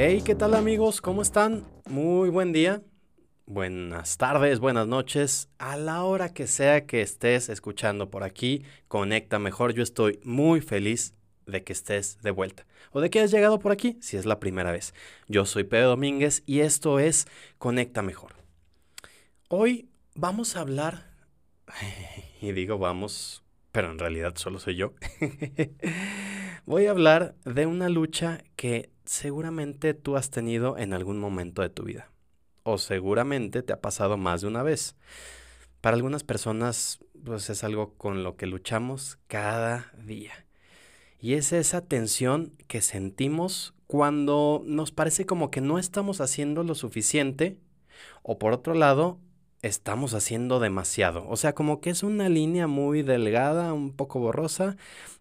Hey, ¿qué tal amigos? ¿Cómo están? Muy buen día. Buenas tardes, buenas noches. A la hora que sea que estés escuchando por aquí, conecta mejor. Yo estoy muy feliz de que estés de vuelta o de que hayas llegado por aquí si es la primera vez. Yo soy Pedro Domínguez y esto es Conecta Mejor. Hoy vamos a hablar, y digo vamos, pero en realidad solo soy yo. Voy a hablar de una lucha que seguramente tú has tenido en algún momento de tu vida. O seguramente te ha pasado más de una vez. Para algunas personas, pues es algo con lo que luchamos cada día. Y es esa tensión que sentimos cuando nos parece como que no estamos haciendo lo suficiente. O por otro lado, estamos haciendo demasiado. O sea, como que es una línea muy delgada, un poco borrosa,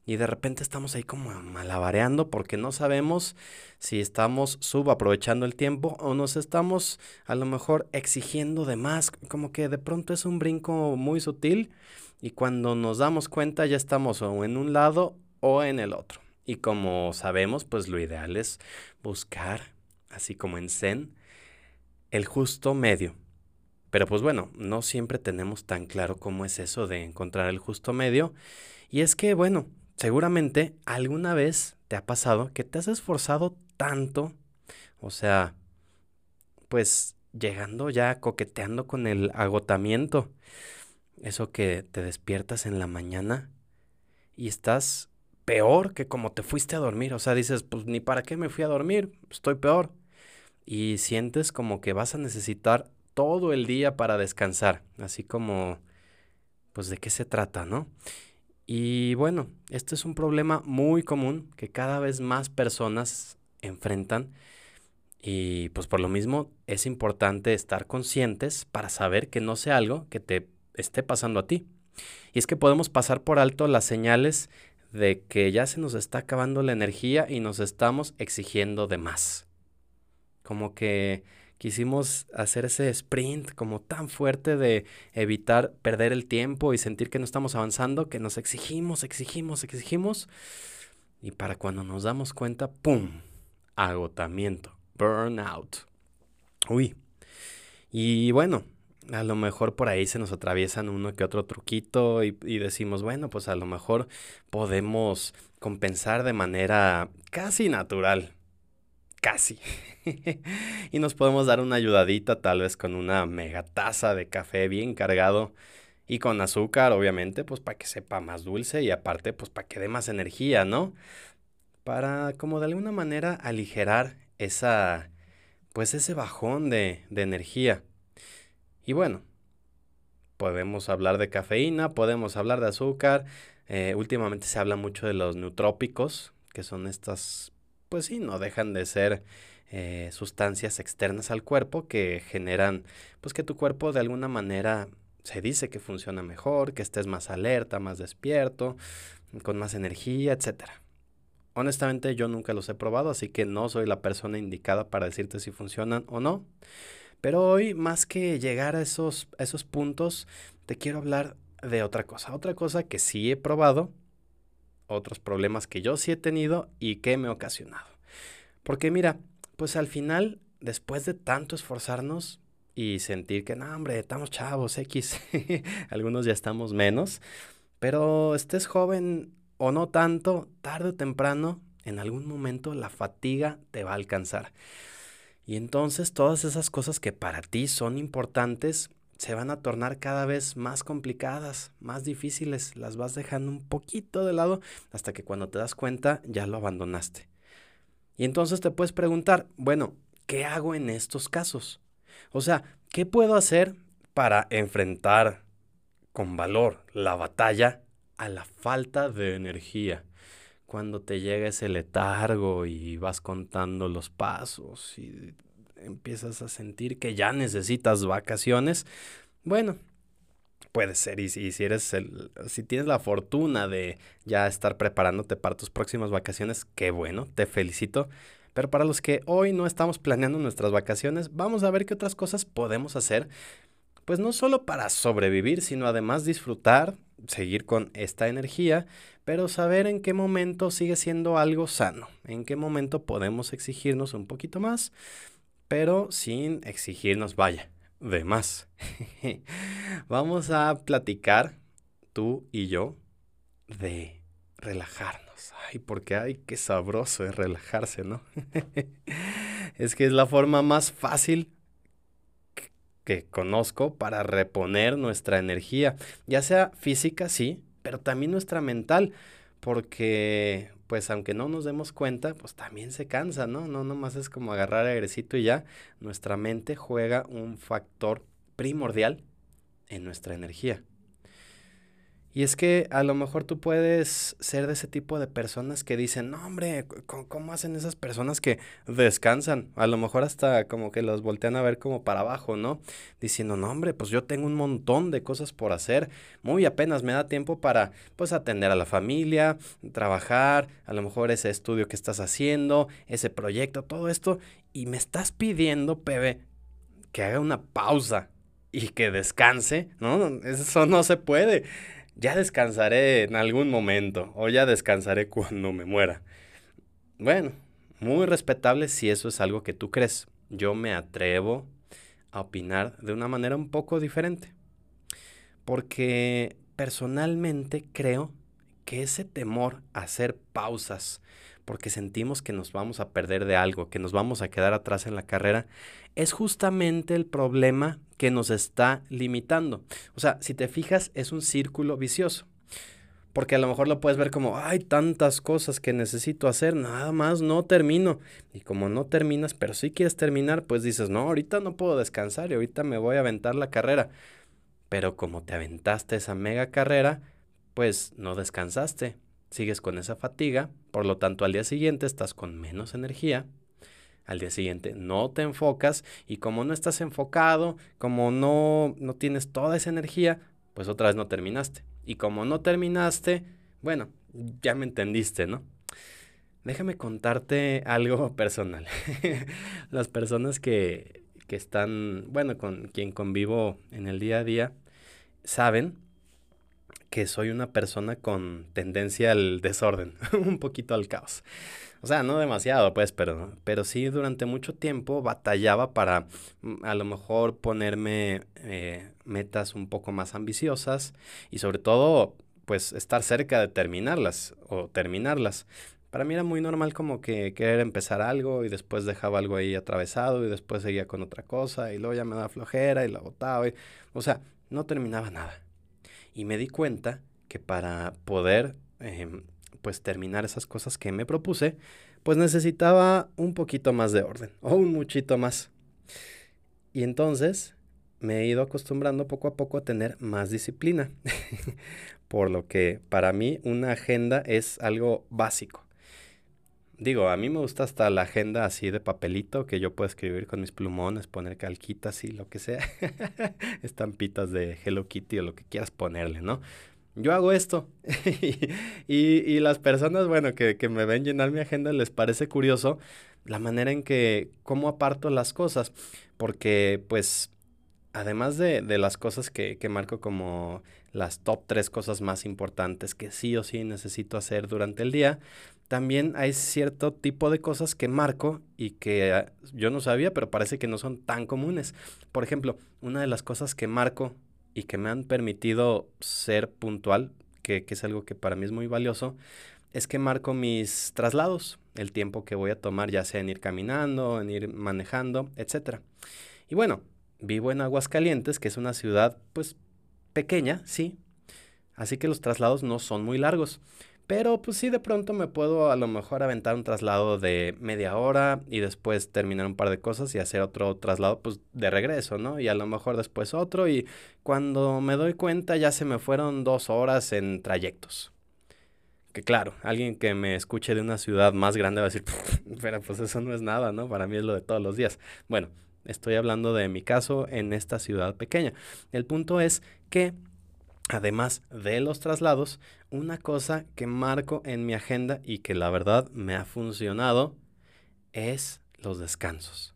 y de repente estamos ahí como malabareando porque no sabemos si estamos subaprovechando el tiempo o nos estamos a lo mejor exigiendo de más, como que de pronto es un brinco muy sutil y cuando nos damos cuenta ya estamos o en un lado o en el otro. Y como sabemos, pues lo ideal es buscar, así como en Zen, el justo medio pero pues bueno, no siempre tenemos tan claro cómo es eso de encontrar el justo medio. Y es que, bueno, seguramente alguna vez te ha pasado que te has esforzado tanto, o sea, pues llegando ya coqueteando con el agotamiento. Eso que te despiertas en la mañana y estás peor que como te fuiste a dormir. O sea, dices, pues ni para qué me fui a dormir, estoy peor. Y sientes como que vas a necesitar todo el día para descansar, así como, pues de qué se trata, ¿no? Y bueno, este es un problema muy común que cada vez más personas enfrentan y pues por lo mismo es importante estar conscientes para saber que no sea algo que te esté pasando a ti. Y es que podemos pasar por alto las señales de que ya se nos está acabando la energía y nos estamos exigiendo de más. Como que quisimos hacer ese sprint como tan fuerte de evitar perder el tiempo y sentir que no estamos avanzando, que nos exigimos, exigimos, exigimos. Y para cuando nos damos cuenta, ¡pum! Agotamiento, burnout. Uy. Y bueno, a lo mejor por ahí se nos atraviesan uno que otro truquito y, y, decimos, bueno, pues a lo mejor podemos compensar de manera casi natural casi. y nos podemos dar una ayudadita tal vez con una mega taza de café bien cargado y con azúcar, obviamente, pues para que sepa más dulce y aparte, pues para que dé más energía, ¿no? Para como de alguna manera aligerar esa, pues ese bajón de, de energía. Y bueno, podemos hablar de cafeína, podemos hablar de azúcar. Eh, últimamente se habla mucho de los neutrópicos, que son estas pues sí, no dejan de ser eh, sustancias externas al cuerpo que generan, pues que tu cuerpo de alguna manera se dice que funciona mejor, que estés más alerta, más despierto, con más energía, etc. Honestamente yo nunca los he probado, así que no soy la persona indicada para decirte si funcionan o no. Pero hoy, más que llegar a esos, a esos puntos, te quiero hablar de otra cosa. Otra cosa que sí he probado otros problemas que yo sí he tenido y que me he ocasionado. Porque mira, pues al final, después de tanto esforzarnos y sentir que, no, hombre, estamos chavos, X, algunos ya estamos menos, pero estés joven o no tanto, tarde o temprano, en algún momento la fatiga te va a alcanzar. Y entonces todas esas cosas que para ti son importantes, se van a tornar cada vez más complicadas, más difíciles, las vas dejando un poquito de lado hasta que cuando te das cuenta ya lo abandonaste. Y entonces te puedes preguntar, bueno, ¿qué hago en estos casos? O sea, ¿qué puedo hacer para enfrentar con valor la batalla a la falta de energía? Cuando te llega ese letargo y vas contando los pasos y empiezas a sentir que ya necesitas vacaciones, bueno, puede ser. Y si, si eres el, si tienes la fortuna de ya estar preparándote para tus próximas vacaciones, qué bueno, te felicito. Pero para los que hoy no estamos planeando nuestras vacaciones, vamos a ver qué otras cosas podemos hacer. Pues no solo para sobrevivir, sino además disfrutar, seguir con esta energía, pero saber en qué momento sigue siendo algo sano, en qué momento podemos exigirnos un poquito más, pero sin exigirnos, vaya, de más. Vamos a platicar, tú y yo, de relajarnos. Ay, porque ay, qué sabroso es relajarse, ¿no? es que es la forma más fácil que conozco para reponer nuestra energía, ya sea física, sí, pero también nuestra mental, porque pues aunque no nos demos cuenta, pues también se cansa, ¿no? No nomás es como agarrar airecito y ya. Nuestra mente juega un factor primordial en nuestra energía. Y es que a lo mejor tú puedes ser de ese tipo de personas que dicen, no hombre, ¿cómo, hacen esas personas que descansan? A lo mejor hasta como que los voltean a ver como para abajo, ¿no? Diciendo, no hombre, pues yo tengo un montón de cosas por hacer, muy apenas me da tiempo para pues atender a la familia, trabajar, a lo mejor ese estudio que estás haciendo, ese proyecto, todo esto, y me estás pidiendo, Pebe, que haga una pausa y que descanse, ¿no? Eso no se puede ya descansaré en algún momento o ya descansaré cuando me muera. Bueno, muy respetable si eso es algo que tú crees. Yo me atrevo a opinar de una manera un poco diferente. Porque personalmente creo que ese temor a hacer pausas, porque sentimos que nos vamos a perder de algo, que nos vamos a quedar atrás en la carrera, es justamente el problema que nos está limitando. O sea, si te fijas, es un círculo vicioso. Porque a lo mejor lo puedes ver como, hay tantas cosas que necesito hacer, nada más no termino. Y como no terminas, pero sí quieres terminar, pues dices, no, ahorita no puedo descansar y ahorita me voy a aventar la carrera. Pero como te aventaste esa mega carrera, pues no descansaste. Sigues con esa fatiga, por lo tanto al día siguiente estás con menos energía al día siguiente no te enfocas y como no estás enfocado, como no, no tienes toda esa energía, pues otra vez no terminaste. Y como no terminaste, bueno, ya me entendiste, ¿no? Déjame contarte algo personal. Las personas que, que están, bueno, con quien convivo en el día a día, saben que soy una persona con tendencia al desorden, un poquito al caos. O sea, no demasiado, pues, pero, pero sí durante mucho tiempo batallaba para mm, a lo mejor ponerme eh, metas un poco más ambiciosas y sobre todo, pues, estar cerca de terminarlas o terminarlas. Para mí era muy normal como que querer empezar algo y después dejaba algo ahí atravesado y después seguía con otra cosa y luego ya me daba flojera y la botaba. Y, o sea, no terminaba nada. Y me di cuenta que para poder em, pues terminar esas cosas que me propuse, pues necesitaba un poquito más de orden o un muchito más. Y entonces me he ido acostumbrando poco a poco a tener más disciplina, por lo que para mí una agenda es algo básico. Digo, a mí me gusta hasta la agenda así de papelito que yo puedo escribir con mis plumones, poner calquitas y lo que sea, estampitas de Hello Kitty o lo que quieras ponerle, ¿no? yo hago esto. y, las personas, bueno, que, me ven llenar mi agenda, les parece curioso la manera en que, cómo aparto las cosas. Porque, pues, además de, las cosas que, que, marco como las top tres cosas más importantes que sí o sí necesito hacer durante el día, también hay cierto tipo de cosas que marco y que ah, yo no sabía, pero parece que no son tan comunes. Por ejemplo, una de las cosas que marco y que me han permitido ser puntual, que, es algo que para mí es muy valioso, es que marco mis traslados, el tiempo que voy a tomar, ya sea en ir caminando, en ir manejando, etc. Y bueno, vivo en Aguascalientes, que es una ciudad pues pequeña, sí, así que los traslados no son muy largos. Pero pues sí, de pronto me puedo a lo mejor aventar un traslado de media hora y después terminar un par de cosas y hacer otro traslado pues de regreso, ¿no? Y a lo mejor después otro y cuando me doy cuenta ya se me fueron dos horas en trayectos. Que claro, alguien que me escuche de una ciudad más grande va a decir, pero pues eso no es nada, ¿no? Para mí es lo de todos los días. Bueno, estoy hablando de mi caso en esta ciudad pequeña. El punto es que Además de los traslados, una cosa que marco en mi agenda y que la verdad me ha funcionado es los descansos.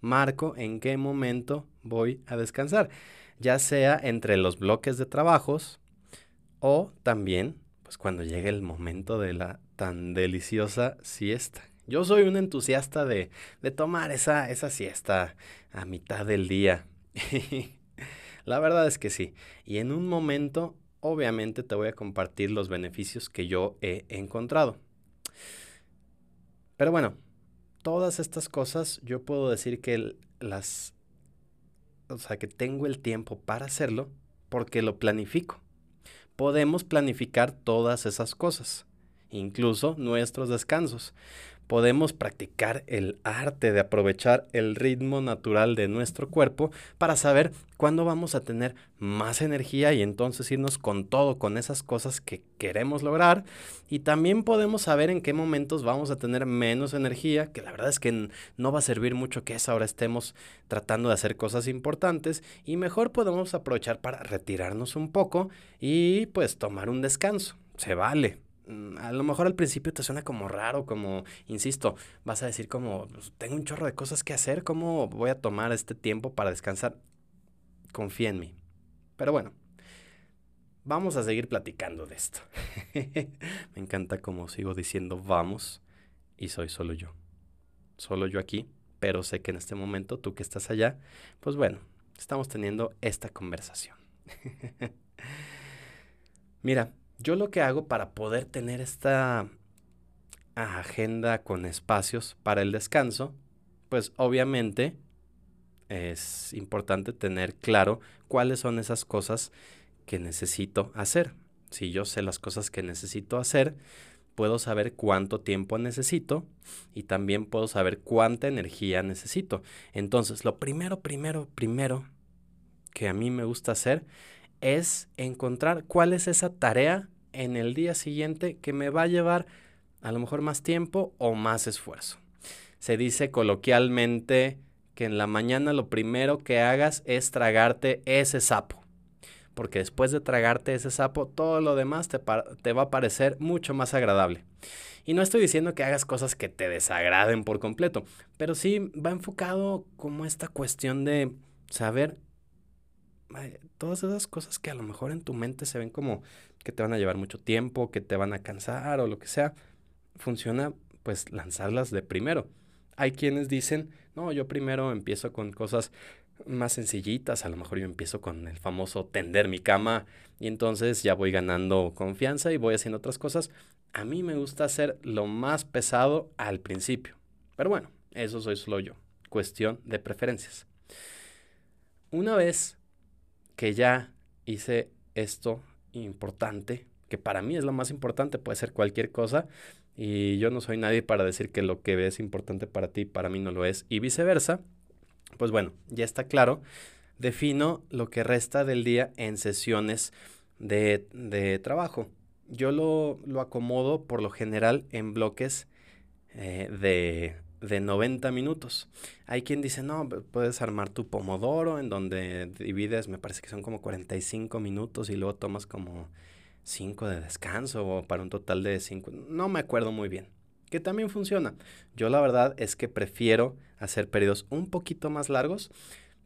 Marco en qué momento voy a descansar, ya sea entre los bloques de trabajos o también pues cuando llegue el momento de la tan deliciosa siesta. Yo soy un entusiasta de, de tomar esa, esa siesta a mitad del día. la verdad es que sí. Y en un momento, obviamente, te voy a compartir los beneficios que yo he encontrado. Pero bueno, todas estas cosas yo puedo decir que las... O sea, que tengo el tiempo para hacerlo porque lo planifico podemos planificar todas esas cosas, incluso nuestros descansos. Podemos practicar el arte de aprovechar el ritmo natural de nuestro cuerpo para saber cuándo vamos a tener más energía y entonces irnos con todo, con esas cosas que queremos lograr. Y también podemos saber en qué momentos vamos a tener menos energía, que la verdad es que no va a servir mucho que es ahora estemos tratando de hacer cosas importantes y mejor podemos aprovechar para retirarnos un poco y pues tomar un descanso. Se vale, a lo mejor al principio te suena como raro, como, insisto, vas a decir como, pues, tengo un chorro de cosas que hacer, ¿cómo voy a tomar este tiempo para descansar? Confía en mí. Pero bueno, vamos a seguir platicando de esto. Me encanta como sigo diciendo vamos y soy solo yo. Solo yo aquí, pero sé que en este momento tú que estás allá, pues bueno, estamos teniendo esta conversación. Mira, yo lo que hago para poder tener esta agenda con espacios para el descanso, pues obviamente es importante tener claro cuáles son esas cosas que necesito hacer. Si yo sé las cosas que necesito hacer, puedo saber cuánto tiempo necesito y también puedo saber cuánta energía necesito. Entonces, lo primero, primero, primero que a mí me gusta hacer es encontrar cuál es esa tarea en el día siguiente que me va a llevar a lo mejor más tiempo o más esfuerzo. Se dice coloquialmente que en la mañana lo primero que hagas es tragarte ese sapo. Porque después de tragarte ese sapo, todo lo demás te, te, va a parecer mucho más agradable. Y no estoy diciendo que hagas cosas que te desagraden por completo, pero sí va enfocado como esta cuestión de saber todas esas cosas que a lo mejor en tu mente se ven como que te van a llevar mucho tiempo, que te van a cansar o lo que sea, funciona pues lanzarlas de primero. Hay quienes dicen, no, yo primero empiezo con cosas más sencillitas, a lo mejor yo empiezo con el famoso tender mi cama y entonces ya voy ganando confianza y voy haciendo otras cosas. A mí me gusta hacer lo más pesado al principio. Pero bueno, eso soy solo yo. Cuestión de preferencias. Una vez que ya hice esto importante, que para mí es lo más importante, puede ser cualquier cosa, y yo no soy nadie para decir que lo que es importante para ti, para mí no lo es, y viceversa, pues bueno, ya está claro, defino lo que resta del día en sesiones de, de trabajo. Yo lo, lo, acomodo por lo general en bloques eh, de de 90 minutos. Hay quien dice, no, puedes armar tu pomodoro en donde divides, me parece que son como 45 minutos y luego tomas como 5 de descanso o para un total de 5. No me acuerdo muy bien. Que también funciona. Yo la verdad es que prefiero hacer periodos un poquito más largos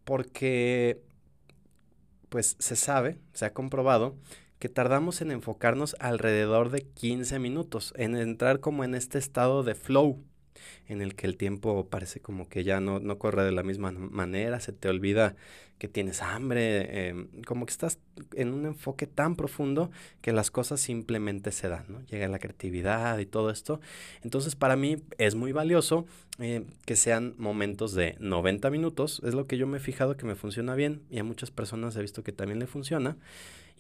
porque pues se sabe, se ha comprobado que tardamos en enfocarnos alrededor de 15 minutos, en entrar como en este estado de flow, en el que el tiempo parece como que ya no, no corre de la misma manera, se te olvida que tienes hambre, em, como que estás en un enfoque tan profundo que las cosas simplemente se dan, ¿no? Llega la creatividad y todo esto. Entonces para mí es muy valioso eh, que sean momentos de 90 minutos, es lo que yo me he fijado que me funciona bien y a muchas personas he visto que también le funciona.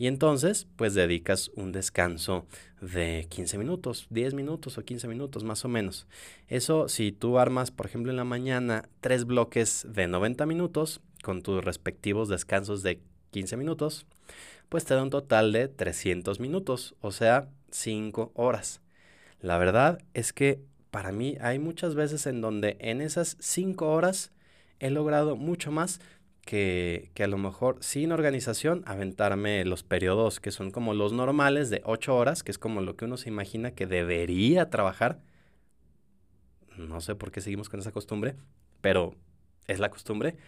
Y entonces, pues dedicas un descanso de 15 minutos, 10 minutos o 15 minutos más o menos. Eso, si tú armas, por ejemplo, en la mañana tres bloques de 90 minutos con tus respectivos descansos de 15 minutos, pues te da un total de 300 minutos, o sea, 5 horas. La verdad es que para mí hay muchas veces en donde en esas 5 horas he logrado mucho más que, que, a lo mejor sin organización aventarme los periodos que son como los normales de 8 horas, que es como lo que uno se imagina que debería trabajar. No sé por qué seguimos con esa costumbre, pero es la costumbre.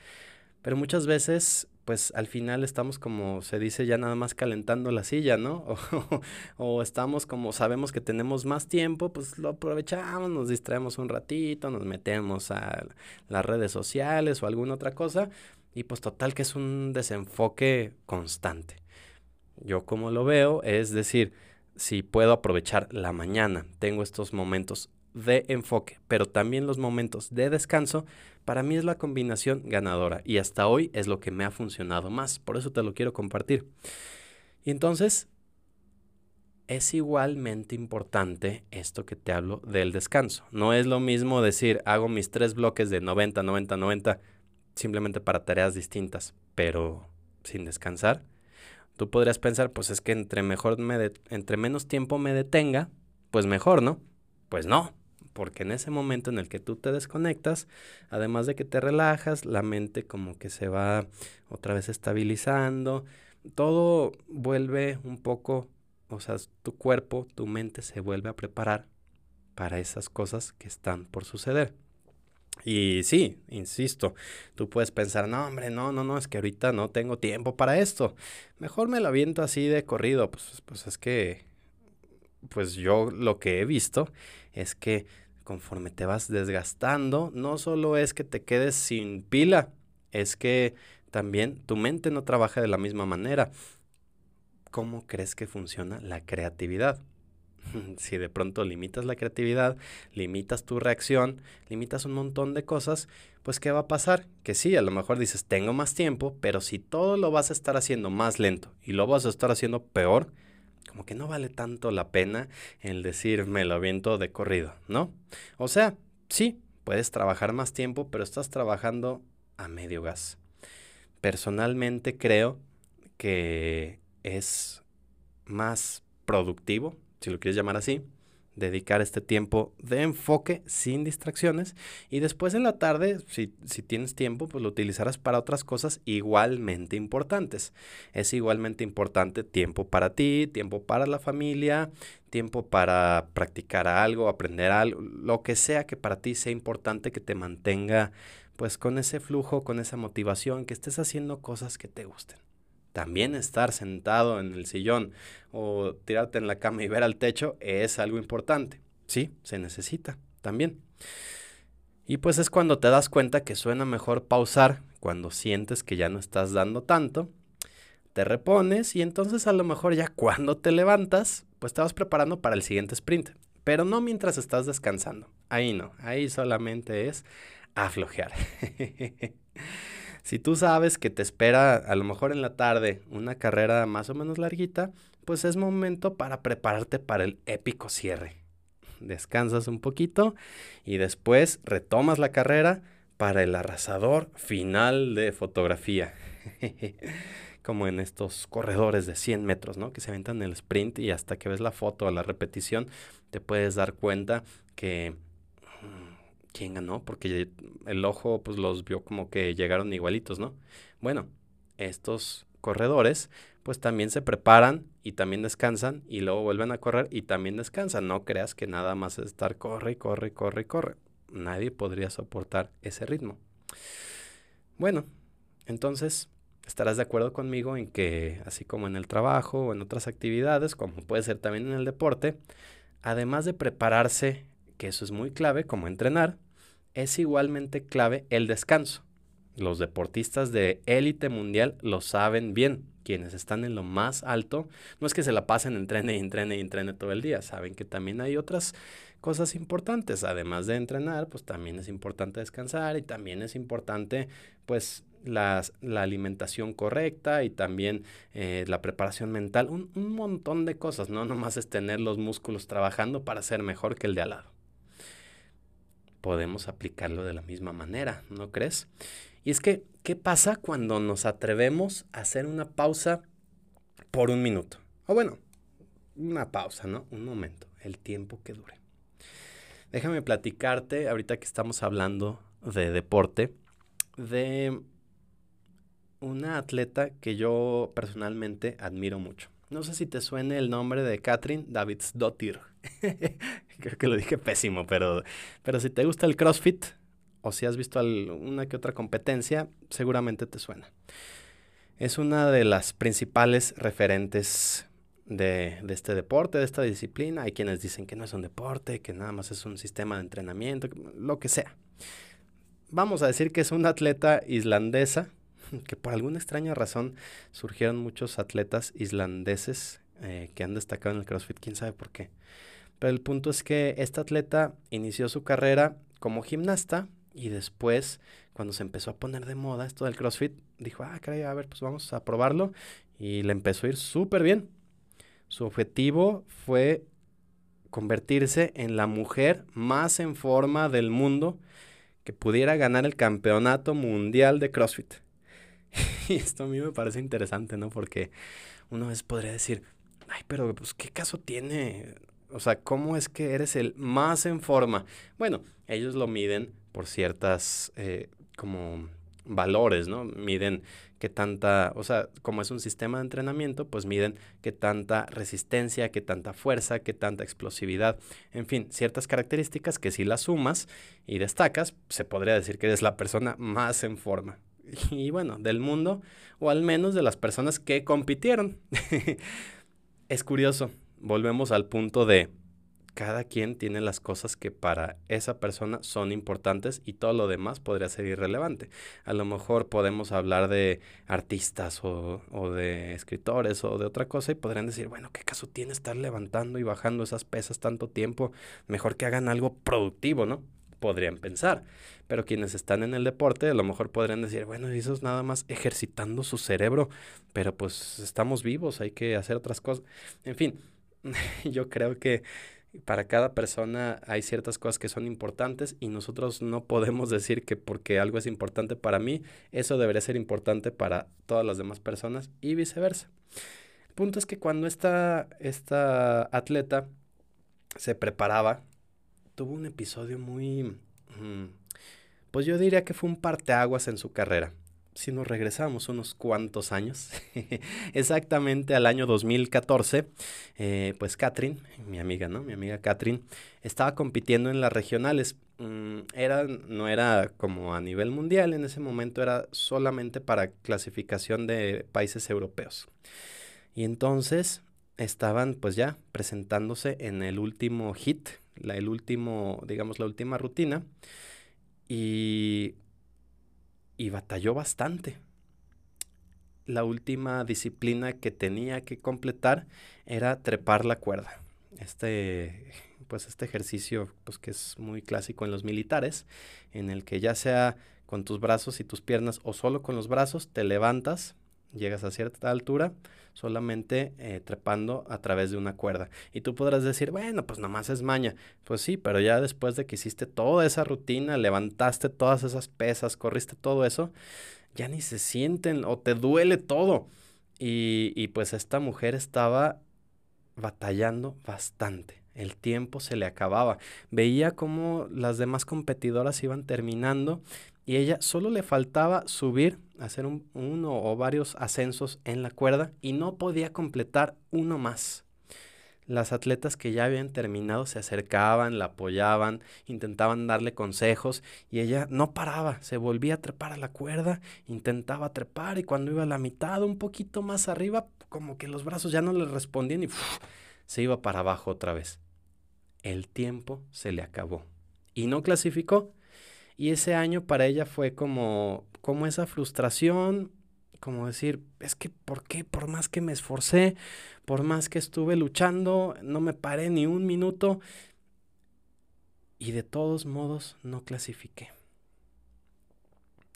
Pero muchas veces, pues al final estamos como se dice ya nada más calentando la silla, ¿no? O, estamos como sabemos que tenemos más tiempo, pues lo aprovechamos, nos distraemos un ratito, nos metemos a las redes sociales o alguna otra cosa. Y pues total que es un desenfoque constante. Yo como lo veo, es decir, si puedo aprovechar la mañana, tengo estos momentos de enfoque, pero también los momentos de descanso, para mí es la combinación ganadora y hasta hoy es lo que me ha funcionado más. Por eso te lo quiero compartir. Y entonces, es igualmente importante esto que te hablo del descanso. No es lo mismo decir, hago mis tres bloques de 90, 90, 90, simplemente para tareas distintas, pero sin descansar. Tú podrías pensar, pues es que entre, mejor me entre menos tiempo me detenga, pues mejor, ¿no? Pues no, porque en ese momento en el que tú te desconectas, además de que te relajas, la mente como que se va otra vez estabilizando, todo vuelve un poco, o sea, tu cuerpo, tu mente se vuelve a preparar para esas cosas que están por suceder. Y sí, insisto, tú puedes pensar, no, hombre, no, no, no, es que ahorita no tengo tiempo para esto. Mejor me lo aviento así de corrido. Pues, pues es que, pues yo lo que he visto es que conforme te vas desgastando, no solo es que te quedes sin pila, es que también tu mente no trabaja de la misma manera. ¿Cómo crees que funciona la creatividad? si de pronto limitas la creatividad, limitas tu reacción, limitas un montón de cosas, pues ¿qué va a pasar? Que sí, a lo mejor dices, tengo más tiempo, pero si todo lo vas a estar haciendo más lento y lo vas a estar haciendo peor, como que no vale tanto la pena el decir me lo aviento de corrido, ¿no? O sea, sí, puedes trabajar más tiempo, pero estás trabajando a medio gas. Personalmente creo que es más productivo, si lo quieres llamar así, dedicar este tiempo de enfoque sin distracciones y después en la tarde, si, si, tienes tiempo, pues lo utilizarás para otras cosas igualmente importantes. Es igualmente importante tiempo para ti, tiempo para la familia, tiempo para practicar algo, aprender algo, lo que sea que para ti sea importante que te mantenga pues con ese flujo, con esa motivación, que estés haciendo cosas que te gusten. También estar sentado en el sillón o tirarte en la cama y ver al techo es algo importante. Sí, se necesita también. Y pues es cuando te das cuenta que suena mejor pausar, cuando sientes que ya no estás dando tanto, te repones y entonces a lo mejor ya cuando te levantas, pues te vas preparando para el siguiente sprint. Pero no mientras estás descansando. Ahí no, ahí solamente es aflojear. Si tú sabes que te espera a lo mejor en la tarde una carrera más o menos larguita, pues es momento para prepararte para el épico cierre. Descansas un poquito y después retomas la carrera para el arrasador final de fotografía. Como en estos corredores de 100 metros, ¿no? Que se aventan el sprint y hasta que ves la foto o la repetición te puedes dar cuenta que ¿quién ganó? Porque el ojo pues los vio como que llegaron igualitos, ¿no? Bueno, estos corredores pues también se preparan y también descansan y luego vuelven a correr y también descansan. No creas que nada más es estar corre, corre, corre, corre. Nadie podría soportar ese ritmo. Bueno, entonces estarás de acuerdo conmigo en que así como en el trabajo o en otras actividades, como puede ser también en el deporte, además de prepararse que eso es muy clave, como entrenar, es igualmente clave el descanso. Los deportistas de élite mundial lo saben bien. Quienes están en lo más alto, no es que se la pasen entrene y entrene y entrene todo el día, saben que también hay otras cosas importantes. Además de entrenar, pues también es importante descansar y también es importante, pues, la, alimentación correcta y también eh, la preparación mental. Un, un montón de cosas, no nomás es tener los músculos trabajando para ser mejor que el de al lado podemos aplicarlo de la misma manera, ¿no crees? Y es que, ¿qué pasa cuando nos atrevemos a hacer una pausa por un minuto? O bueno, una pausa, ¿no? Un momento, el tiempo que dure. Déjame platicarte, ahorita que estamos hablando de deporte, de una atleta que yo personalmente admiro mucho. No sé si te suene el nombre de Katrin Davidsdottir. Creo que lo dije pésimo, pero, pero si te gusta el CrossFit o si has visto una que otra competencia, seguramente te suena. Es una de las principales referentes de, de, este deporte, de esta disciplina. Hay quienes dicen que no es un deporte, que nada más es un sistema de entrenamiento, lo que sea. Vamos a decir que es una atleta islandesa que por alguna extraña razón surgieron muchos atletas islandeses eh, que han destacado en el CrossFit, quién sabe por qué. Pero el punto es que esta atleta inició su carrera como gimnasta y después, cuando se empezó a poner de moda esto del CrossFit, dijo, ah, caray, a ver, pues vamos a probarlo. Y le empezó a ir súper bien. Su objetivo fue convertirse en la mujer más en forma del mundo que pudiera ganar el campeonato mundial de CrossFit. y esto a mí me parece interesante, ¿no? Porque una vez podría decir, ay, pero pues, ¿qué caso tiene? O sea, ¿cómo es que eres el más en forma? Bueno, ellos lo miden por ciertas, eh, como valores, ¿no? Miden qué tanta, o sea, como es un sistema de entrenamiento, pues miden qué tanta resistencia, qué tanta fuerza, qué tanta explosividad, en fin, ciertas características que si las sumas y destacas, se podría decir que eres la persona más en forma y bueno, del mundo, o al menos de las personas que compitieron. es curioso, volvemos al punto de cada quien tiene las cosas que para esa persona son importantes y todo lo demás podría ser irrelevante. A lo mejor podemos hablar de artistas o, o, de escritores o de otra cosa y podrían decir, bueno, ¿qué caso tiene estar levantando y bajando esas pesas tanto tiempo? Mejor que hagan algo productivo, ¿no? podrían pensar. Pero quienes están en el deporte a lo mejor podrían decir, bueno, eso es nada más ejercitando su cerebro, pero pues estamos vivos, hay que hacer otras cosas. En fin, yo creo que para cada persona hay ciertas cosas que son importantes y nosotros no podemos decir que porque algo es importante para mí, eso debería ser importante para todas las demás personas y viceversa. El punto es que cuando esta, esta atleta se preparaba tuvo un episodio muy... Mm, pues yo diría que fue un parteaguas en su carrera. Si nos regresamos unos cuantos años, exactamente al año 2014, eh, pues Catherine, mi amiga, ¿no? Mi amiga Catherine, estaba compitiendo en las regionales. Mm, era, no era como a nivel mundial, en ese momento era solamente para clasificación de países europeos. Y entonces estaban pues ya presentándose en el último hit la, el último, digamos, la última rutina y, y batalló bastante. La última disciplina que tenía que completar era trepar la cuerda. Este, pues este ejercicio, pues que es muy clásico en los militares, en el que ya sea con tus brazos y tus piernas o solo con los brazos, te levantas, llegas a cierta altura, solamente eh, trepando a través de una cuerda. Y tú podrás decir, bueno, pues nomás es maña. Pues sí, pero ya después de que hiciste toda esa rutina, levantaste todas esas pesas, corriste todo eso, ya ni se sienten o te duele todo. Y, y pues esta mujer estaba batallando bastante. El tiempo se le acababa. Veía cómo las demás competidoras iban terminando y ella solo le faltaba subir, hacer un, uno o varios ascensos en la cuerda y no podía completar uno más. Las atletas que ya habían terminado se acercaban, la apoyaban, intentaban darle consejos y ella no paraba, se volvía a trepar a la cuerda, intentaba trepar y cuando iba a la mitad, un poquito más arriba, como que los brazos ya no le respondían y se iba para abajo otra vez. El tiempo se le acabó y no clasificó y ese año para ella fue como, como esa frustración, como decir, es que ¿por qué? Por más que me esforcé, por más que estuve luchando, no me paré ni un minuto y de todos modos no clasifiqué.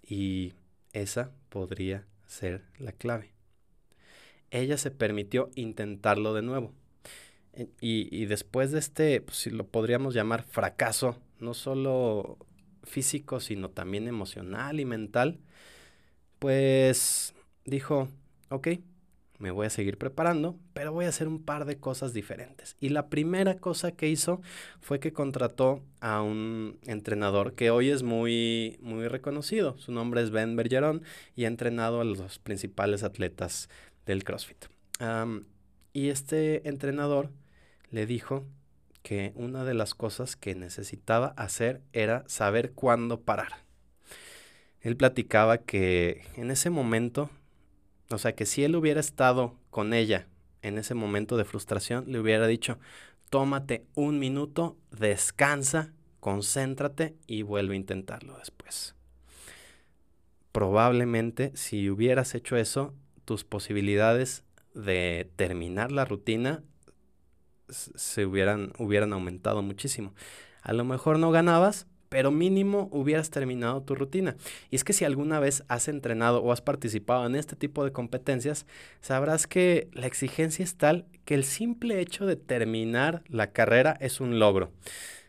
Y esa podría ser la clave. Ella se permitió intentarlo de nuevo. Y, y después de este, pues, si lo podríamos llamar fracaso, no solo físico, sino también emocional y mental, pues dijo, ok, me voy a seguir preparando, pero voy a hacer un par de cosas diferentes. Y la primera cosa que hizo fue que contrató a un entrenador que hoy es muy, muy reconocido. Su nombre es Ben Bergeron y ha entrenado a los principales atletas del CrossFit. y este entrenador le dijo que una de las cosas que necesitaba hacer era saber cuándo parar. Él platicaba que en ese momento o sea, que si él hubiera estado con ella en ese momento de frustración, le hubiera dicho, tómate un minuto, descansa, concéntrate y vuelve a intentarlo después. Probablemente si hubieras hecho eso, tus posibilidades de terminar la rutina se hubieran, hubieran aumentado muchísimo. A lo mejor no ganabas, pero mínimo hubieras terminado tu rutina. Y es que si alguna vez has entrenado o has participado en este tipo de competencias, sabrás que la exigencia es tal que el simple hecho de terminar la carrera es un logro.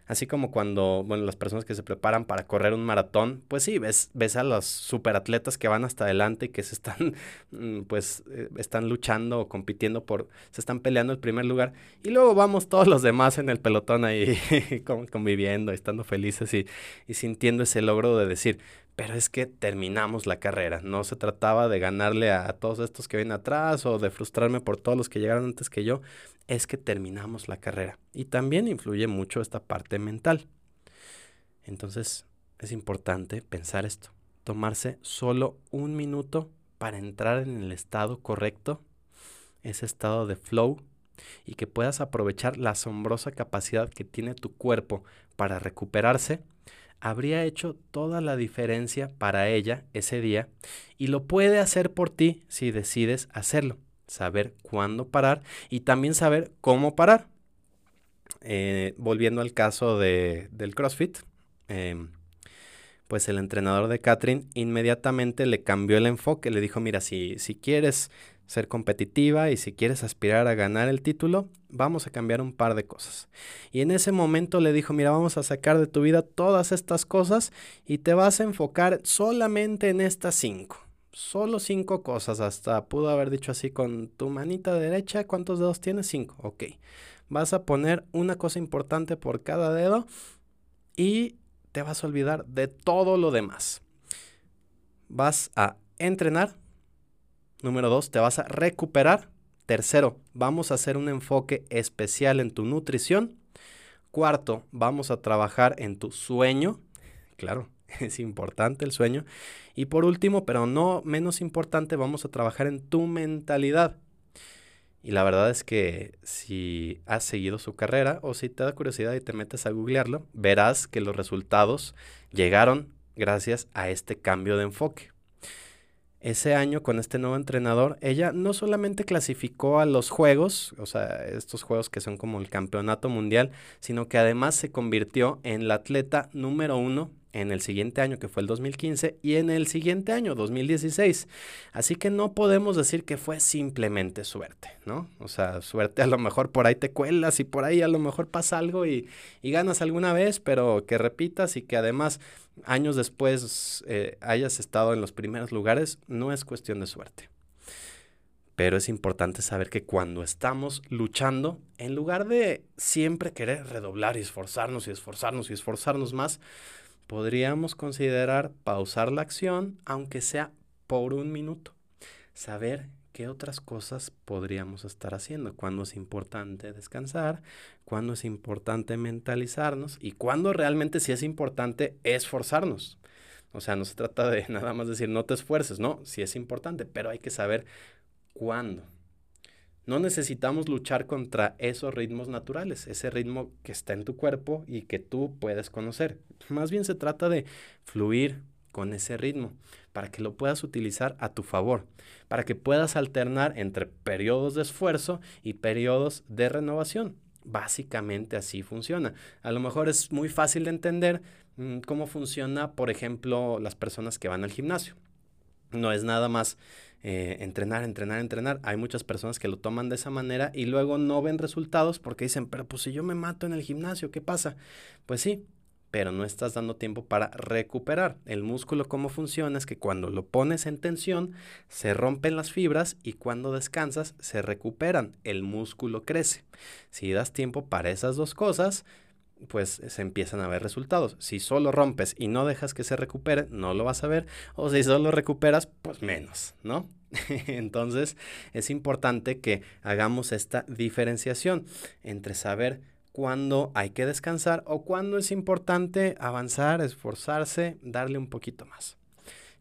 Así como cuando, bueno, las personas que se preparan para correr un maratón, pues sí, ves, ves a los superatletas que van hasta adelante y que se están, mm, pues, eh, están luchando o compitiendo por, se están peleando el primer lugar. Y luego vamos todos los demás en el pelotón ahí conviviendo, estando felices y, y sintiendo ese logro de decir, pero es que terminamos la carrera. No se trataba de ganarle a, todos estos que vienen atrás o de frustrarme por todos los que llegaron antes que yo. Es que terminamos la carrera. Y también influye mucho esta parte mental. Entonces es importante pensar esto. Tomarse solo un minuto para entrar en el estado correcto, ese estado de flow, y que puedas aprovechar la asombrosa capacidad que tiene tu cuerpo para recuperarse habría hecho toda la diferencia para ella ese día y lo puede hacer por ti si decides hacerlo. Saber cuándo parar y también saber cómo parar. Eh, volviendo al caso de, del CrossFit, em, pues el entrenador de Catherine inmediatamente le cambió el enfoque, le dijo, mira, si, si quieres ser competitiva y si quieres aspirar a ganar el título, vamos a cambiar un par de cosas. Y en ese momento le dijo, mira, vamos a sacar de tu vida todas estas cosas y te vas a enfocar solamente en estas cinco. Solo cinco cosas, hasta pudo haber dicho así con tu manita derecha, ¿cuántos dedos tienes? Cinco, ok. Vas a poner una cosa importante por cada dedo y te vas a olvidar de todo lo demás. Vas a entrenar, Número dos, te vas a recuperar. Tercero, vamos a hacer un enfoque especial en tu nutrición. Cuarto, vamos a trabajar en tu sueño. Claro, es importante el sueño. Y por último, pero no menos importante, vamos a trabajar en tu mentalidad. Y la verdad es que si has seguido su carrera o si te da curiosidad y te metes a googlearlo, verás que los resultados llegaron gracias a este cambio de enfoque ese año con este nuevo entrenador, ella no solamente clasificó a los juegos, o sea, estos juegos que son como el campeonato mundial, sino que además se convirtió en la atleta número uno en el siguiente año, que fue el 2015, y en el siguiente año, 2016. Así que no podemos decir que fue simplemente suerte, ¿no? O sea, suerte a lo mejor por ahí te cuelas y por ahí a lo mejor pasa algo y, ganas alguna vez, pero que repitas y que además años después eh, hayas estado en los primeros lugares, no es cuestión de suerte. Pero es importante saber que cuando estamos luchando, en lugar de siempre querer redoblar y esforzarnos y esforzarnos y esforzarnos más, podríamos considerar pausar la acción, aunque sea por un minuto. Saber qué otras cosas podríamos estar haciendo, cuándo es importante descansar, cuándo es importante mentalizarnos y cuándo realmente si es importante esforzarnos. O sea, no se trata de nada más decir no te esfuerces, no, sí es importante, pero hay que saber cuándo. No necesitamos luchar contra esos ritmos naturales, ese ritmo que está en tu cuerpo y que tú puedes conocer. Más bien se trata de fluir con ese ritmo para que lo puedas utilizar a tu favor, para que puedas alternar entre periodos de esfuerzo y periodos de renovación. Básicamente así funciona. A lo mejor es muy fácil de entender mm, cómo funciona, por ejemplo, las personas que van al gimnasio. No es nada más eh, entrenar, entrenar, entrenar. Hay muchas personas que lo toman de esa manera y luego no ven resultados porque dicen, pero pues si yo me mato en el gimnasio, ¿qué pasa? Pues sí, pero no estás dando tiempo para recuperar. El músculo cómo funciona es que cuando lo pones en tensión se rompen las fibras y cuando descansas se recuperan, el músculo crece. Si das tiempo para esas dos cosas, pues se empiezan a ver resultados. Si solo rompes y no dejas que se recupere, no lo vas a ver. O si solo recuperas, pues menos, ¿no? Entonces es importante que hagamos esta diferenciación entre saber cuándo hay que descansar o cuándo es importante avanzar, esforzarse, darle un poquito más.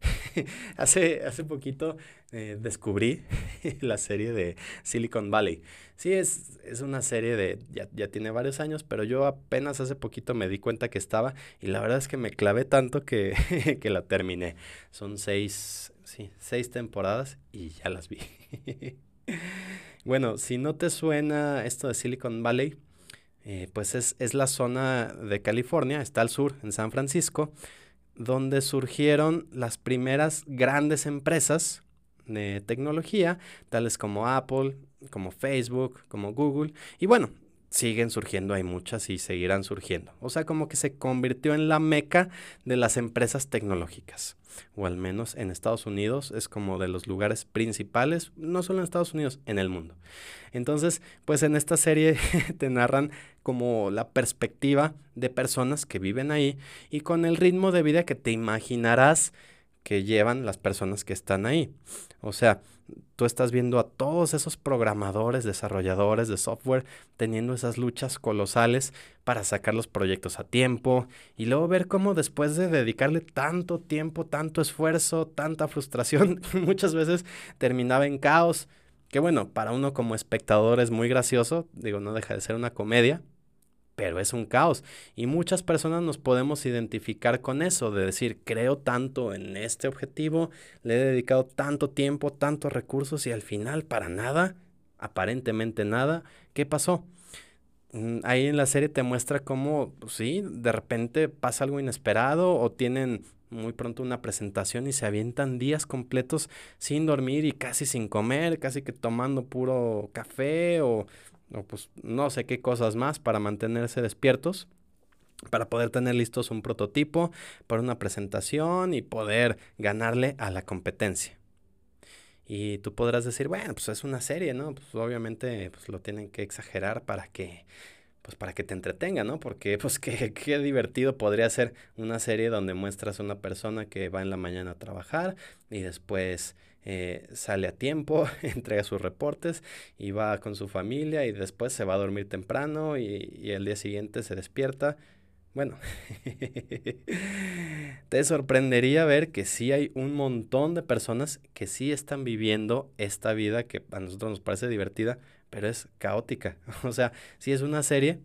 hace, hace poquito eh, descubrí la serie de Silicon Valley. Sí, es, es una serie de, ya, ya, tiene varios años, pero yo apenas hace poquito me di cuenta que estaba y la verdad es que me clavé tanto que, que la terminé. Son seis, sí, seis temporadas y ya las vi. bueno, si no te suena esto de Silicon Valley, eh, pues es, es la zona de California, está al sur, en San Francisco, donde surgieron las primeras grandes empresas de tecnología, tales como Apple, como Facebook, como Google. Y bueno, siguen surgiendo, hay muchas y seguirán surgiendo. O sea, como que se convirtió en la meca de las empresas tecnológicas, o al menos en Estados Unidos es como de los lugares principales, no solo en Estados Unidos, en el mundo. Entonces, pues en esta serie te narran como la perspectiva de personas que viven ahí y con el ritmo de vida que te imaginarás que llevan las personas que están ahí. O sea, tú estás viendo a todos esos programadores, desarrolladores de software teniendo esas luchas colosales para sacar los proyectos a tiempo y luego ver cómo después de dedicarle tanto tiempo, tanto esfuerzo, tanta frustración, muchas veces terminaba en caos. Que bueno, para uno como espectador es muy gracioso, digo, no deja de ser una comedia, pero es un caos. Y muchas personas nos podemos identificar con eso, de decir, creo tanto en este objetivo, le he dedicado tanto tiempo, tantos recursos y al final para nada, aparentemente nada, ¿qué pasó? Mm, ahí en la serie te muestra cómo, pues sí, de repente pasa algo inesperado o tienen muy pronto una presentación y se avientan días completos sin dormir y casi sin comer, casi que tomando puro café o o pues no sé qué cosas más para mantenerse despiertos, para poder tener listos un prototipo para una presentación y poder ganarle a la competencia. Y tú podrás decir, bueno, pues es una serie, ¿no? Pues obviamente pues lo tienen que exagerar para que pues para que te entretenga, ¿no? Porque pues qué, qué divertido podría ser una serie donde muestras a una persona que va en la mañana a trabajar y después eh, sale a tiempo, entrega sus reportes y va con su familia y después se va a dormir temprano y, y el día siguiente se despierta. Bueno, te sorprendería ver que sí hay un montón de personas que sí están viviendo esta vida que a nosotros nos parece divertida, pero es caótica. O sea, sí es una serie,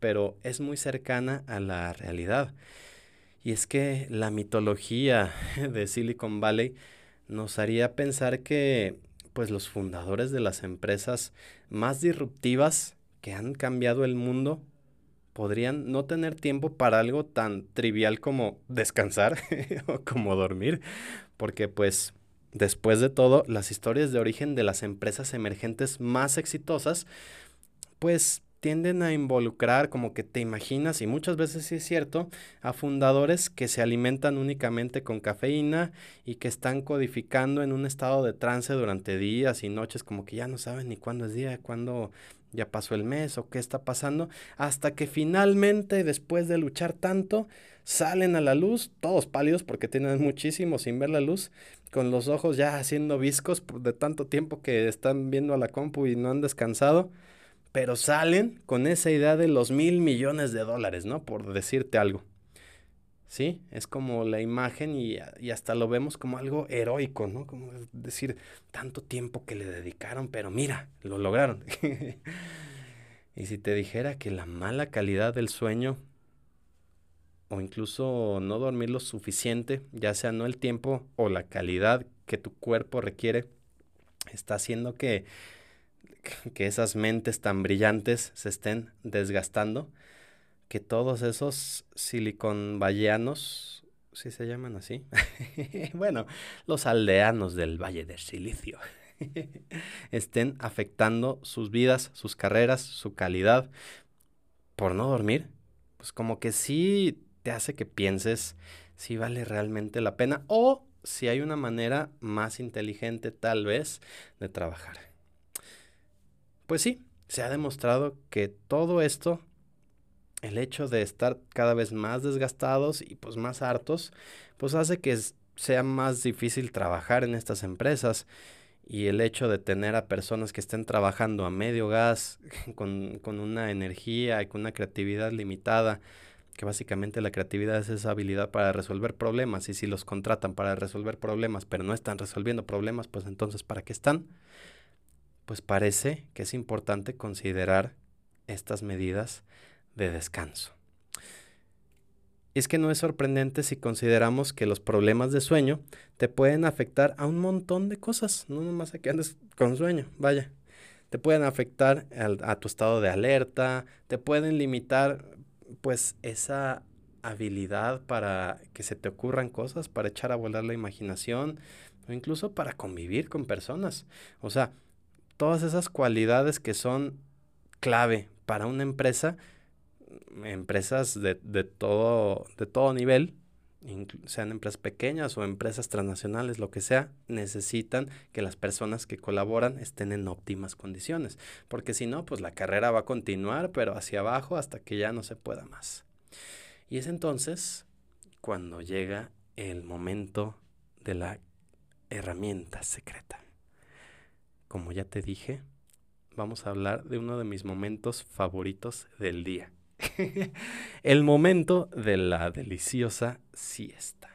pero es muy cercana a la realidad. Y es que la mitología de Silicon Valley nos haría pensar que pues los fundadores de las empresas más disruptivas que han cambiado el mundo podrían no tener tiempo para algo tan trivial como descansar o como dormir, porque pues después de todo las historias de origen de las empresas emergentes más exitosas pues tienden a involucrar, como que te imaginas, y muchas veces sí es cierto, a fundadores que se alimentan únicamente con cafeína y que están codificando en un estado de trance durante días y noches, como que ya no saben ni cuándo es día, cuándo ya pasó el mes o qué está pasando, hasta que finalmente, después de luchar tanto, salen a la luz, todos pálidos porque tienen muchísimo sin ver la luz, con los ojos ya haciendo viscos de tanto tiempo que están viendo a la compu y no han descansado pero salen con esa idea de los mil millones de dólares, ¿no? Por decirte algo. ¿Sí? Es como la imagen y, hasta lo vemos como algo heroico, ¿no? Como decir, tanto tiempo que le dedicaron, pero mira, lo lograron. y si te dijera que la mala calidad del sueño o incluso no dormir lo suficiente, ya sea no el tiempo o la calidad que tu cuerpo requiere, está haciendo que que esas mentes tan brillantes se estén desgastando, que todos esos silicon valleanos, si se llaman así, bueno, los aldeanos del Valle del Silicio, estén afectando sus vidas, sus carreras, su calidad por no dormir, pues como que sí te hace que pienses si vale realmente la pena o si hay una manera más inteligente tal vez de trabajar. Pues sí, se ha demostrado que todo esto, el hecho de estar cada vez más desgastados y pues más hartos, pues hace que sea más difícil trabajar en estas empresas y el hecho de tener a personas que estén trabajando a medio gas, con, con, una energía y con una creatividad limitada, que básicamente la creatividad es esa habilidad para resolver problemas y si los contratan para resolver problemas pero no están resolviendo problemas, pues entonces ¿para qué están? Pues parece que es importante considerar estas medidas de descanso. Es que no es sorprendente si consideramos que los problemas de sueño te pueden afectar a un montón de cosas, no nomás a que andes con sueño, vaya. Te pueden afectar a tu estado de alerta, te pueden limitar pues esa habilidad para que se te ocurran cosas, para echar a volar la imaginación o incluso para convivir con personas. O sea, todas esas cualidades que son clave para una empresa empresas de, de, todo, de todo nivel, sean empresas pequeñas o empresas transnacionales, lo que sea, necesitan que las personas que colaboran estén en óptimas condiciones, porque si no, pues la carrera va a continuar, pero hacia abajo hasta que ya no se pueda más. Y es entonces cuando llega el momento de la herramienta secreta. Como ya te dije, vamos a hablar de uno de mis momentos favoritos del día. el momento de la deliciosa siesta.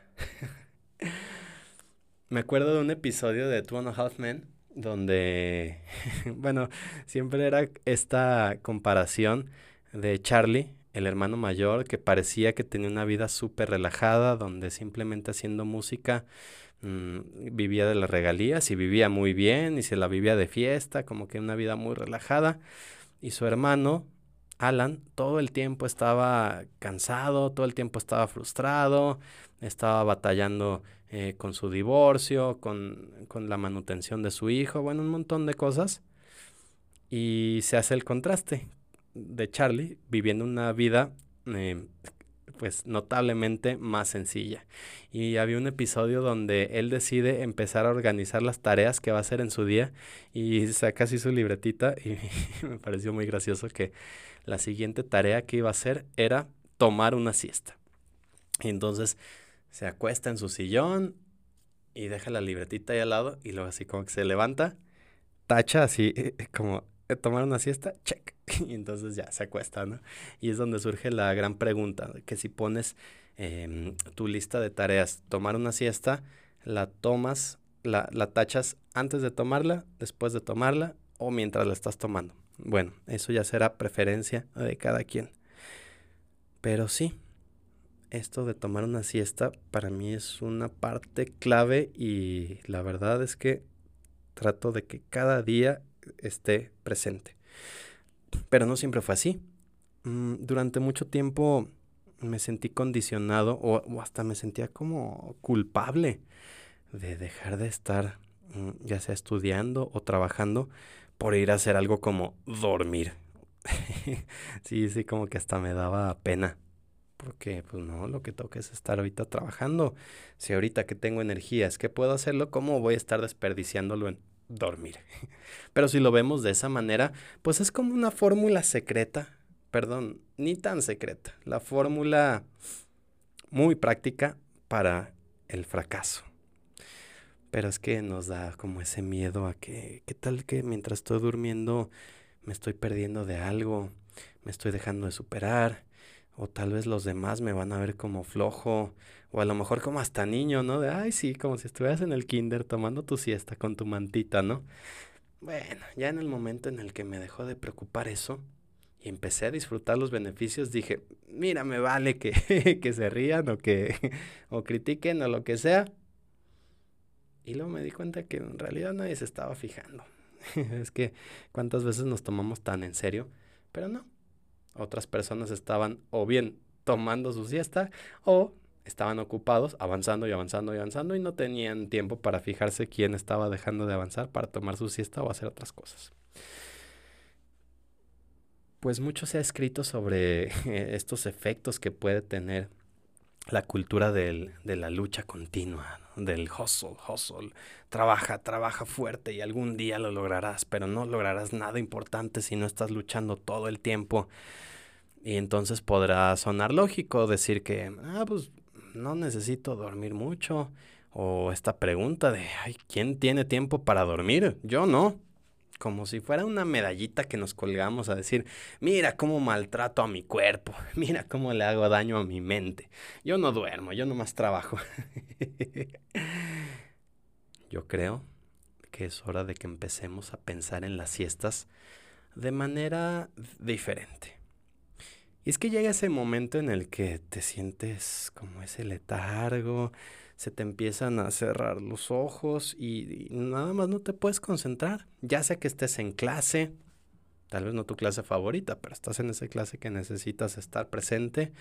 Me acuerdo de un episodio de Two and a Half Men donde, bueno, siempre era esta comparación de Charlie, el hermano mayor, que parecía que tenía una vida súper relajada, donde simplemente haciendo música mm, vivía de las regalías y vivía muy bien y se la vivía de fiesta, como que una vida muy relajada. Y su hermano, Alan todo el tiempo estaba cansado, todo el tiempo estaba frustrado, estaba batallando eh, con su divorcio, con, con, la manutención de su hijo, bueno, un montón de cosas. Y se hace el contraste de Charlie viviendo una vida eh, pues notablemente más sencilla. Y había un episodio donde él decide empezar a organizar las tareas que va a hacer en su día y saca así su libretita y me pareció muy gracioso que la siguiente tarea que iba a hacer era tomar una siesta. Y entonces se acuesta en su sillón y deja la libretita ahí al lado y luego así como que se levanta, tacha así como tomar una siesta, check. Y entonces ya se acuesta, ¿no? Y es donde surge la gran pregunta, que si pones em, tu lista de tareas, tomar una siesta, la tomas, la, la tachas antes de tomarla, después de tomarla o mientras la estás tomando. Bueno, eso ya será preferencia de cada quien. Pero sí, esto de tomar una siesta para mí es una parte clave y la verdad es que trato de que cada día esté presente. Pero no siempre fue así. Mm, durante mucho tiempo me sentí condicionado o, hasta me sentía como culpable de dejar de estar mm, ya sea estudiando o trabajando por ir a hacer algo como dormir. sí, sí, como que hasta me daba pena. Porque, pues no, lo que toca es estar ahorita trabajando. Si ahorita que tengo energías, que puedo hacerlo, ¿cómo voy a estar desperdiciándolo en dormir? Pero si lo vemos de esa manera, pues es como una fórmula secreta. Perdón, ni tan secreta. La fórmula muy práctica para el fracaso. Pero es que nos da como ese miedo a que, ¿qué tal que mientras estoy durmiendo me estoy perdiendo de algo? Me estoy dejando de superar. O tal vez los demás me van a ver como flojo. O a lo mejor como hasta niño, ¿no? De, ay, sí, como si estuvieras en el kinder tomando tu siesta con tu mantita, ¿no? Bueno, ya en el momento en el que me dejó de preocupar eso y empecé a disfrutar los beneficios, dije, mira, me vale que, que se rían o que o critiquen o lo que sea, y luego me di cuenta que en realidad nadie se estaba fijando. es que cuántas veces nos tomamos tan en serio, pero no. Otras personas estaban o bien tomando su siesta o estaban ocupados avanzando y avanzando y avanzando y no tenían tiempo para fijarse quién estaba dejando de avanzar para tomar su siesta o hacer otras cosas. Pues mucho se ha escrito sobre estos efectos que puede tener la cultura del, de la lucha continua, del hustle, hustle. Trabaja, trabaja fuerte y algún día lo lograrás, pero no lograrás nada importante si no estás luchando todo el tiempo. Y entonces podrá sonar lógico decir que, ah, pues no necesito dormir mucho. O esta pregunta de, ay, ¿quién tiene tiempo para dormir? Yo no como si fuera una medallita que nos colgamos a decir, mira cómo maltrato a mi cuerpo, mira cómo le hago daño a mi mente. Yo no duermo, yo nomás trabajo. yo creo que es hora de que empecemos a pensar en las siestas de manera diferente. Y es que llega ese momento en el que te sientes como ese letargo, se te empiezan a cerrar los ojos y, nada más no te puedes concentrar. Ya sea que estés en clase, tal vez no tu clase favorita, pero estás en esa clase que necesitas estar presente,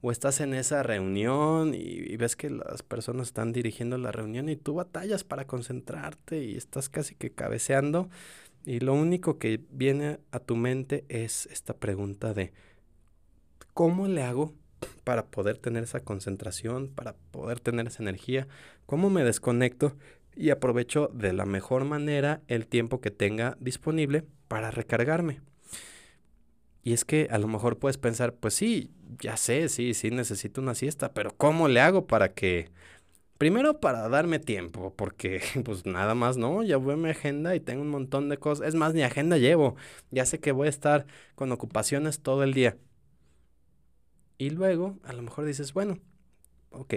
o estás en esa reunión y, y, ves que las personas están dirigiendo la reunión y tú batallas para concentrarte y estás casi que cabeceando y lo único que viene a tu mente es esta pregunta de ¿cómo le hago para poder tener esa concentración, para poder tener esa energía, cómo me desconecto y aprovecho de la mejor manera el tiempo que tenga disponible para recargarme. Y es que a lo mejor puedes pensar, pues sí, ya sé, sí, sí necesito una siesta, pero ¿cómo le hago para que... Primero para darme tiempo, porque pues nada más, ¿no? Ya voy a mi agenda y tengo un montón de cosas. Es más, ni agenda llevo. Ya sé que voy a estar con ocupaciones todo el día. Y luego a lo mejor dices, bueno, ok,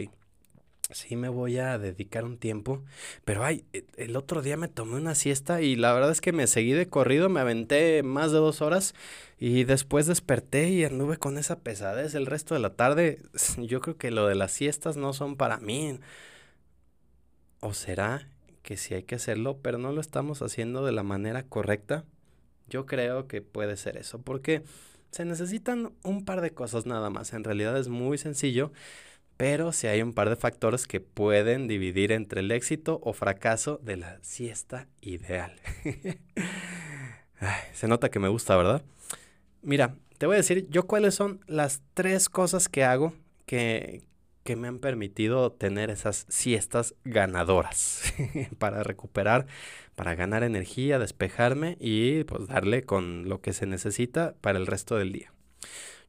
sí me voy a dedicar un tiempo, pero ay, e, el otro día me tomé una siesta y la verdad es que me seguí de corrido, me aventé más de dos horas y después desperté y anduve con esa pesadez el resto de la tarde. Yo creo que lo de las siestas no son para mí. ¿O será que sí hay que hacerlo, pero no lo estamos haciendo de la manera correcta? Yo creo que puede ser eso, porque se necesitan un par de cosas nada más. En realidad es muy sencillo, pero si hay un par de factores que pueden dividir entre el éxito o fracaso de la siesta ideal. se nota que me gusta, ¿verdad? Mira, te voy a decir yo cuáles son las tres cosas que hago que, que me han permitido tener esas siestas ganadoras para recuperar, para ganar energía, despejarme y pues darle con lo que se necesita para el resto del día.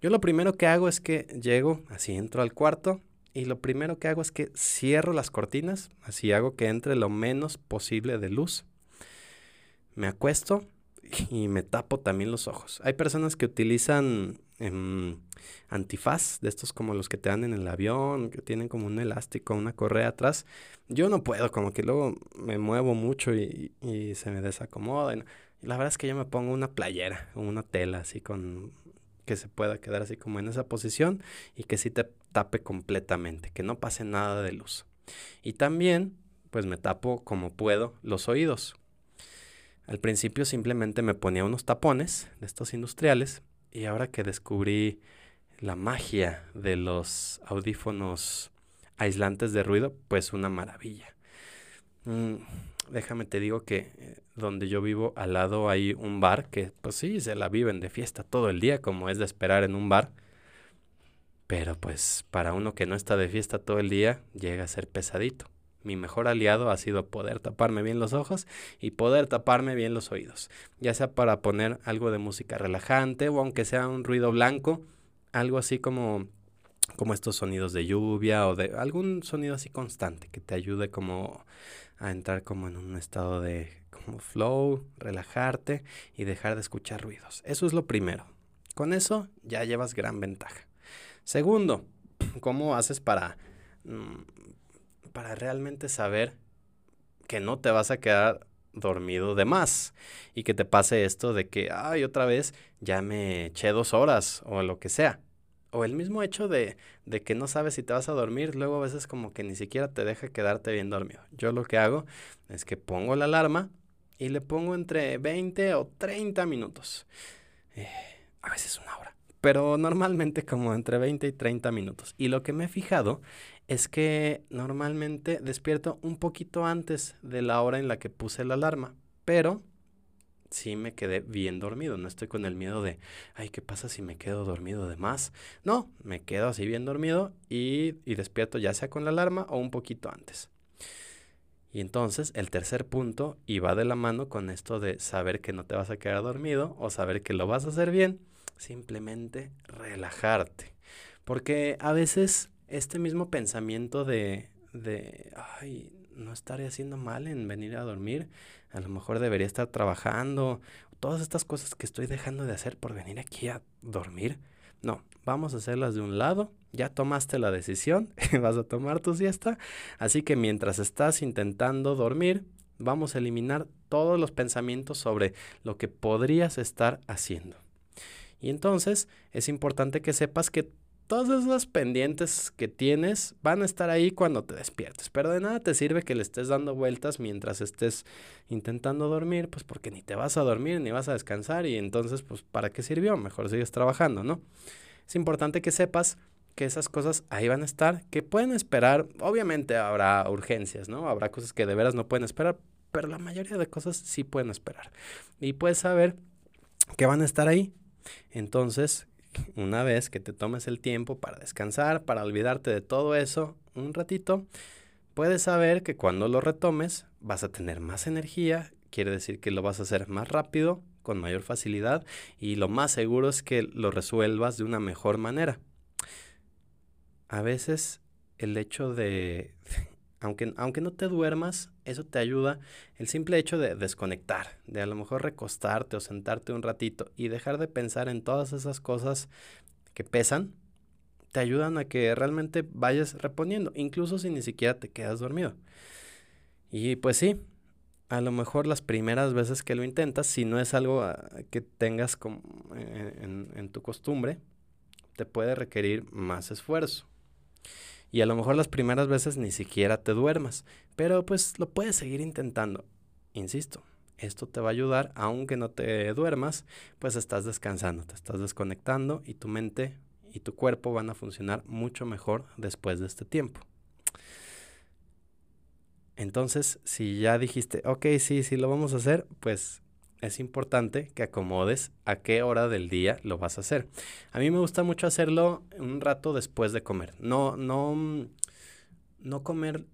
Yo lo primero que hago es que llego, así entro al cuarto y lo primero que hago es que cierro las cortinas, así hago que entre lo menos posible de luz. Me acuesto y me tapo también los ojos. Hay personas que utilizan em, antifaz, de estos como los que te dan en el avión, que tienen como un elástico, una correa atrás. Yo no puedo, como que luego me muevo mucho y, se me desacomoda. Y la verdad es que yo me pongo una playera o una tela así con que se pueda quedar así como en esa posición y que sí te tape completamente, que no pase nada de luz. Y también, pues me tapo como puedo los oídos. Al principio simplemente me ponía unos tapones de estos industriales y ahora que descubrí la magia de los audífonos aislantes de ruido, pues una maravilla. Mm, déjame te digo que eh, donde yo vivo al lado hay un bar que pues sí, se la viven de fiesta todo el día como es de esperar en un bar. Pero pues para uno que no está de fiesta todo el día llega a ser pesadito mi mejor aliado ha sido poder taparme bien los ojos y poder taparme bien los oídos, ya sea para poner algo de música relajante o aunque sea un ruido blanco, algo así como como estos sonidos de lluvia o de algún sonido así constante que te ayude como a entrar como en un estado de como flow, relajarte y dejar de escuchar ruidos. Eso es lo primero. Con eso ya llevas gran ventaja. Segundo, ¿cómo haces para mm, para realmente saber que no te vas a quedar dormido de más y que te pase esto de que, ay, otra vez ya me eché dos horas o lo que sea. O el mismo hecho de, de que no sabes si te vas a dormir, luego a veces como que ni siquiera te deja quedarte bien dormido. Yo lo que hago es que pongo la alarma y le pongo entre 20 o 30 minutos. Eh, a veces una hora. Pero normalmente como entre 20 y 30 minutos. Y lo que me he fijado es que normalmente despierto un poquito antes de la hora en la que puse la alarma, pero sí me quedé bien dormido. No estoy con el miedo de, ay, ¿qué pasa si me quedo dormido de más? No, me quedo así bien dormido y, y despierto ya sea con la alarma o un poquito antes. Y entonces el tercer punto, va de la mano con esto de saber que no te vas a quedar dormido o saber que lo vas a hacer bien, simplemente relajarte. Porque a veces este mismo pensamiento de, de, ay, no estaré haciendo mal en venir a dormir, a lo mejor debería estar trabajando, todas estas cosas que estoy dejando de hacer por venir aquí a dormir. No, vamos a hacerlas de un lado. Ya tomaste la decisión, vas a tomar tu siesta. Así que mientras estás intentando dormir, vamos a eliminar todos los pensamientos sobre lo que podrías estar haciendo. Y entonces es importante que sepas que todas esas pendientes que tienes van a estar ahí cuando te despiertes. Pero de nada te sirve que le estés dando vueltas mientras estés intentando dormir, pues porque ni te vas a dormir ni vas a descansar y entonces, pues, ¿para qué sirvió? Mejor sigues trabajando, ¿no? Es importante que sepas que esas cosas ahí van a estar, que pueden esperar. Obviamente habrá urgencias, ¿no? Habrá cosas que de veras no pueden esperar, pero la mayoría de cosas sí pueden esperar. Y puedes saber que van a estar ahí. Entonces, una vez que te tomes el tiempo para descansar, para olvidarte de todo eso un ratito, puedes saber que cuando lo retomes vas a tener más energía, quiere decir que lo vas a hacer más rápido, con mayor facilidad y lo más seguro es que lo resuelvas de una mejor manera. A veces el hecho de aunque, aunque no te duermas, eso te ayuda el simple hecho de desconectar, de a lo mejor recostarte o sentarte un ratito y dejar de pensar en todas esas cosas que pesan, te ayudan a que realmente vayas reponiendo, incluso si ni siquiera te quedas dormido. Y pues sí, a lo mejor las primeras veces que lo intentas, si no es algo ah, que tengas como en, en tu costumbre, te puede requerir más esfuerzo y a lo mejor las primeras veces ni siquiera te duermas, pero pues lo puedes seguir intentando. Insisto, esto te va a ayudar, aunque no te duermas, pues estás descansando, te estás desconectando y tu mente y tu cuerpo van a funcionar mucho mejor después de este tiempo. Entonces, si ya dijiste, ok, sí, sí lo vamos a hacer, pues es importante que acomodes a qué hora del día lo vas a hacer. A mí me gusta mucho hacerlo un rato después de comer. No, no, no comer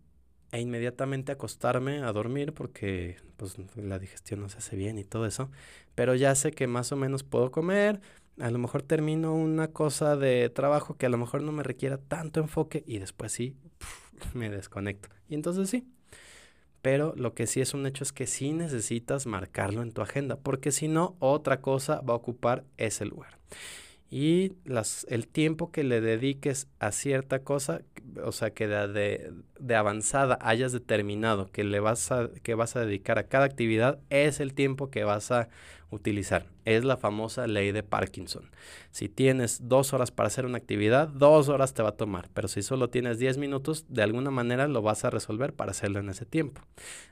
e inmediatamente acostarme a dormir porque pues la digestión no se hace bien y todo eso. Pero ya sé que más o menos puedo comer. A lo mejor termino una cosa de trabajo que a lo mejor no me requiera tanto enfoque y después sí me desconecto. Y entonces sí, pero lo que sí es un hecho es que sí necesitas marcarlo en tu agenda, porque si no, otra cosa va a ocupar ese lugar. Y las, el tiempo que le dediques a cierta cosa, o sea, que de, de, avanzada hayas determinado que le vas a, que vas a dedicar a cada actividad, es el tiempo que vas a utilizar. Es la famosa ley de Parkinson. Si tienes dos horas para hacer una actividad, dos horas te va a tomar. Pero si solo tienes diez minutos, de alguna manera lo vas a resolver para hacerlo en ese tiempo.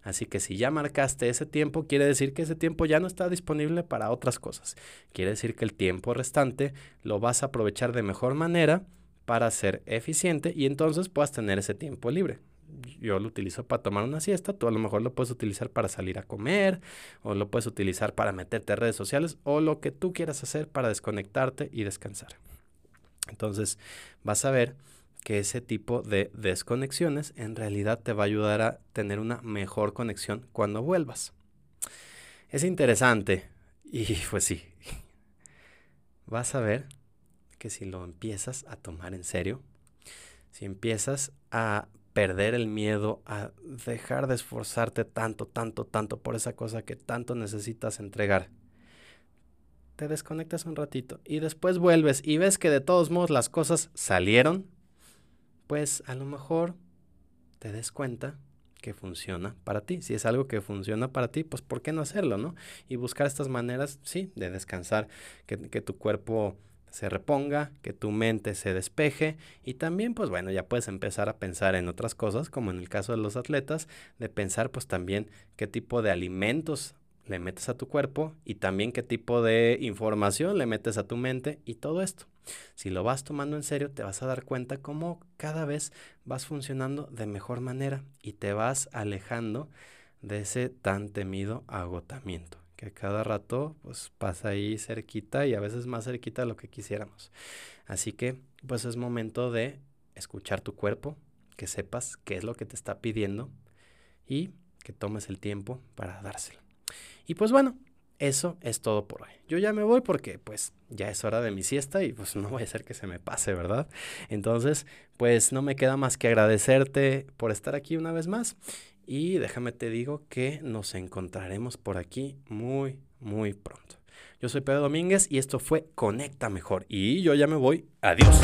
Así que si ya marcaste ese tiempo, quiere decir que ese tiempo ya no está disponible para otras cosas. Quiere decir que el tiempo restante lo vas a aprovechar de mejor manera para ser eficiente y entonces puedas tener ese tiempo libre yo lo utilizo para tomar una siesta, tú a lo mejor lo puedes utilizar para salir a comer, o lo puedes utilizar para meterte a redes sociales, o lo que tú quieras hacer para desconectarte y descansar. Entonces, vas a ver que ese tipo de desconexiones en realidad te va a ayudar a tener una mejor conexión cuando vuelvas. Es interesante y pues sí, vas a ver que si lo empiezas a tomar en serio, si empiezas a perder el miedo, a dejar de esforzarte tanto, tanto, tanto por esa cosa que tanto necesitas entregar. Te desconectas un ratito y después vuelves y ves que de todos modos las cosas salieron, pues a lo mejor te des cuenta que funciona para ti. Si es algo que funciona para ti, pues ¿por qué no hacerlo, no? Y buscar estas maneras, sí, de descansar, que, que tu cuerpo se reponga, que tu mente se despeje y también pues bueno, ya puedes empezar a pensar en otras cosas, como en el caso de los atletas, de pensar pues también qué tipo de alimentos le metes a tu cuerpo y también qué tipo de información le metes a tu mente y todo esto. Si lo vas tomando en serio, te vas a dar cuenta cómo cada vez vas funcionando de mejor manera y te vas alejando de ese tan temido agotamiento que cada rato pues pasa ahí cerquita y a veces más cerquita de lo que quisiéramos. Así que pues es momento de escuchar tu cuerpo, que sepas qué es lo que te está pidiendo y que tomes el tiempo para dárselo. Y pues bueno, eso es todo por hoy. Yo ya me voy porque pues ya es hora de mi siesta y pues no voy a hacer que se me pase, ¿verdad? Entonces, pues no me queda más que agradecerte por estar aquí una vez más y déjame te digo que nos encontraremos por aquí muy, muy pronto. Yo soy Pedro Domínguez y esto fue Conecta Mejor y yo ya me voy. Adiós.